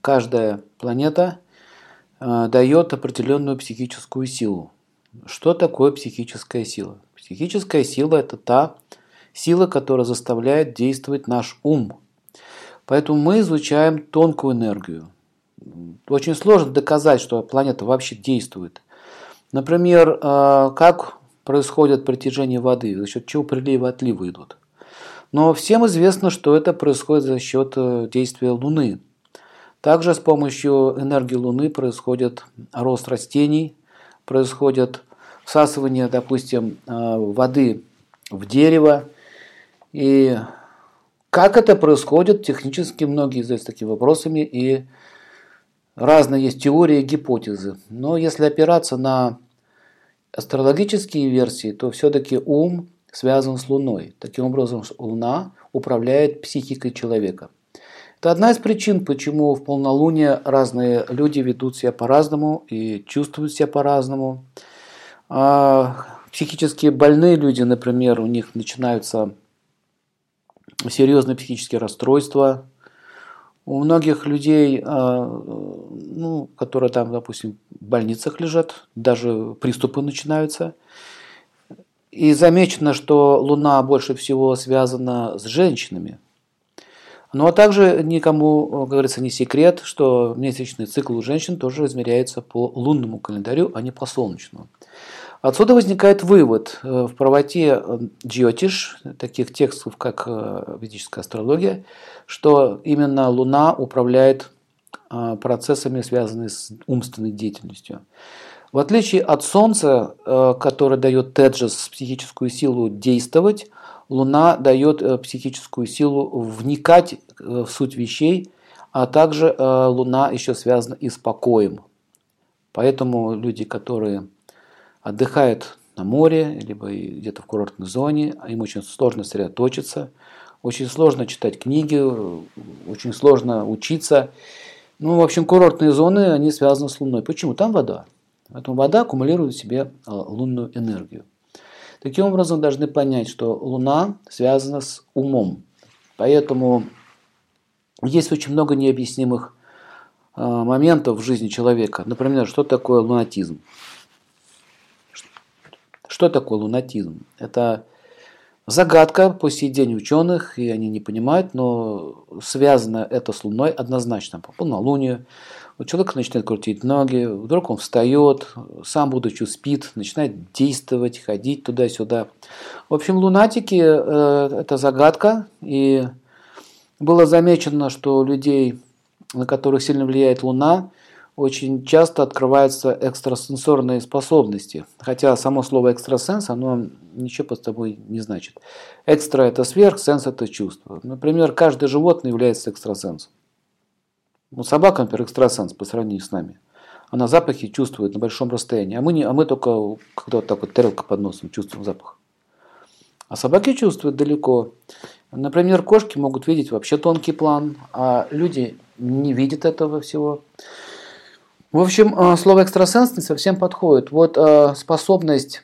каждая планета э, дает определенную психическую силу. Что такое психическая сила? Психическая сила – это та сила, которая заставляет действовать наш ум. Поэтому мы изучаем тонкую энергию. Очень сложно доказать, что планета вообще действует. Например, э, как происходит притяжение воды, за счет чего прилива и отлива идут. Но всем известно, что это происходит за счет э, действия Луны. Также с помощью энергии Луны происходит рост растений, происходит всасывание, допустим, э, воды в дерево. И как это происходит, технически многие задаются такими вопросами, и разные есть теории гипотезы. Но если опираться на астрологические версии, то все-таки ум связан с Луной. Таким образом, Луна управляет психикой человека. Это одна из причин, почему в полнолуние разные люди ведут себя по-разному и чувствуют себя по-разному. А психически больные люди, например, у них начинаются серьезные психические расстройства. У многих людей, а, ну, которые там, допустим, в больницах лежат, даже приступы начинаются – и замечено, что Луна больше всего связана с женщинами. Ну а также никому, как говорится, не секрет, что месячный цикл у женщин тоже измеряется по лунному календарю, а не по солнечному. Отсюда возникает вывод э, в правоте э, джиотиш, таких текстов, как э, ведическая астрология, что именно Луна управляет процессами, связанными с умственной деятельностью. В отличие от Солнца, э, которое дает Теджес психическую силу действовать, Луна дает э, психическую силу вникать э, в суть вещей, а также Луна еще связана и с покоем. Поэтому люди, которые отдыхают на море, либо где-то в курортной зоне, им очень сложно сосредоточиться, очень сложно читать книги, очень сложно учиться. Ну, в общем, курортные зоны, они связаны с Луной. Почему? Там вода. Поэтому вода аккумулирует в себе лунную энергию. Таким образом, должны понять, что Луна связана с умом. Поэтому есть очень много необъяснимых а, моментов в жизни человека. Например, что такое лунатизм? Что такое лунатизм? Это загадка по сей день ученых, и они не понимают, но связано это с Луной однозначно. По полнолунию, у человека начинает крутить ноги, вдруг он встает, сам будучи спит, начинает действовать, ходить туда-сюда. В общем, лунатики э, – это загадка, и было замечено, что у людей, на которых сильно влияет Луна, очень часто открываются экстрасенсорные способности. Хотя само слово экстрасенс, оно ничего под собой не значит. Экстра – это сверх, сенс – это чувство. Например, каждое животное является экстрасенсом. Ну, собака, например, экстрасенс по сравнению с нами. Она запахи чувствует на большом расстоянии, а мы, не, а мы только, когда вот так вот тарелка под носом, чувствуем запах. А собаки чувствуют далеко. Например, кошки могут видеть вообще тонкий план, а люди не видят этого всего. В общем, э, слово экстрасенс не совсем подходит. Вот э, способность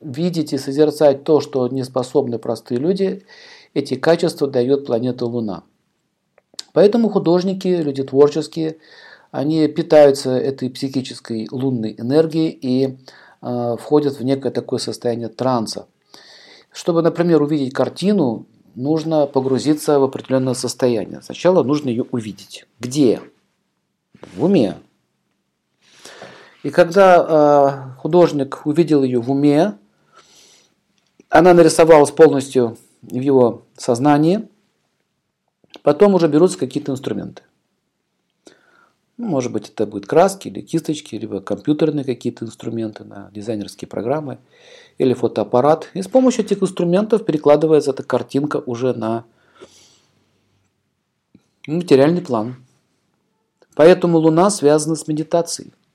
видеть и созерцать то, что не способны простые люди, эти качества дает планета Луна. Поэтому художники, люди творческие, они питаются этой психической лунной энергией и э, входят в некое такое состояние транса. Чтобы, например, увидеть картину, нужно погрузиться в определенное состояние. Сначала нужно ее увидеть. Где? В уме. И когда э, художник увидел ее в уме, она нарисовалась полностью в его сознании – Потом уже берутся какие-то инструменты. Ну, может быть, это будет краски или кисточки, либо компьютерные какие-то инструменты, на дизайнерские программы, или фотоаппарат. И с помощью этих инструментов перекладывается эта картинка уже на материальный план. Поэтому Луна связана с медитацией.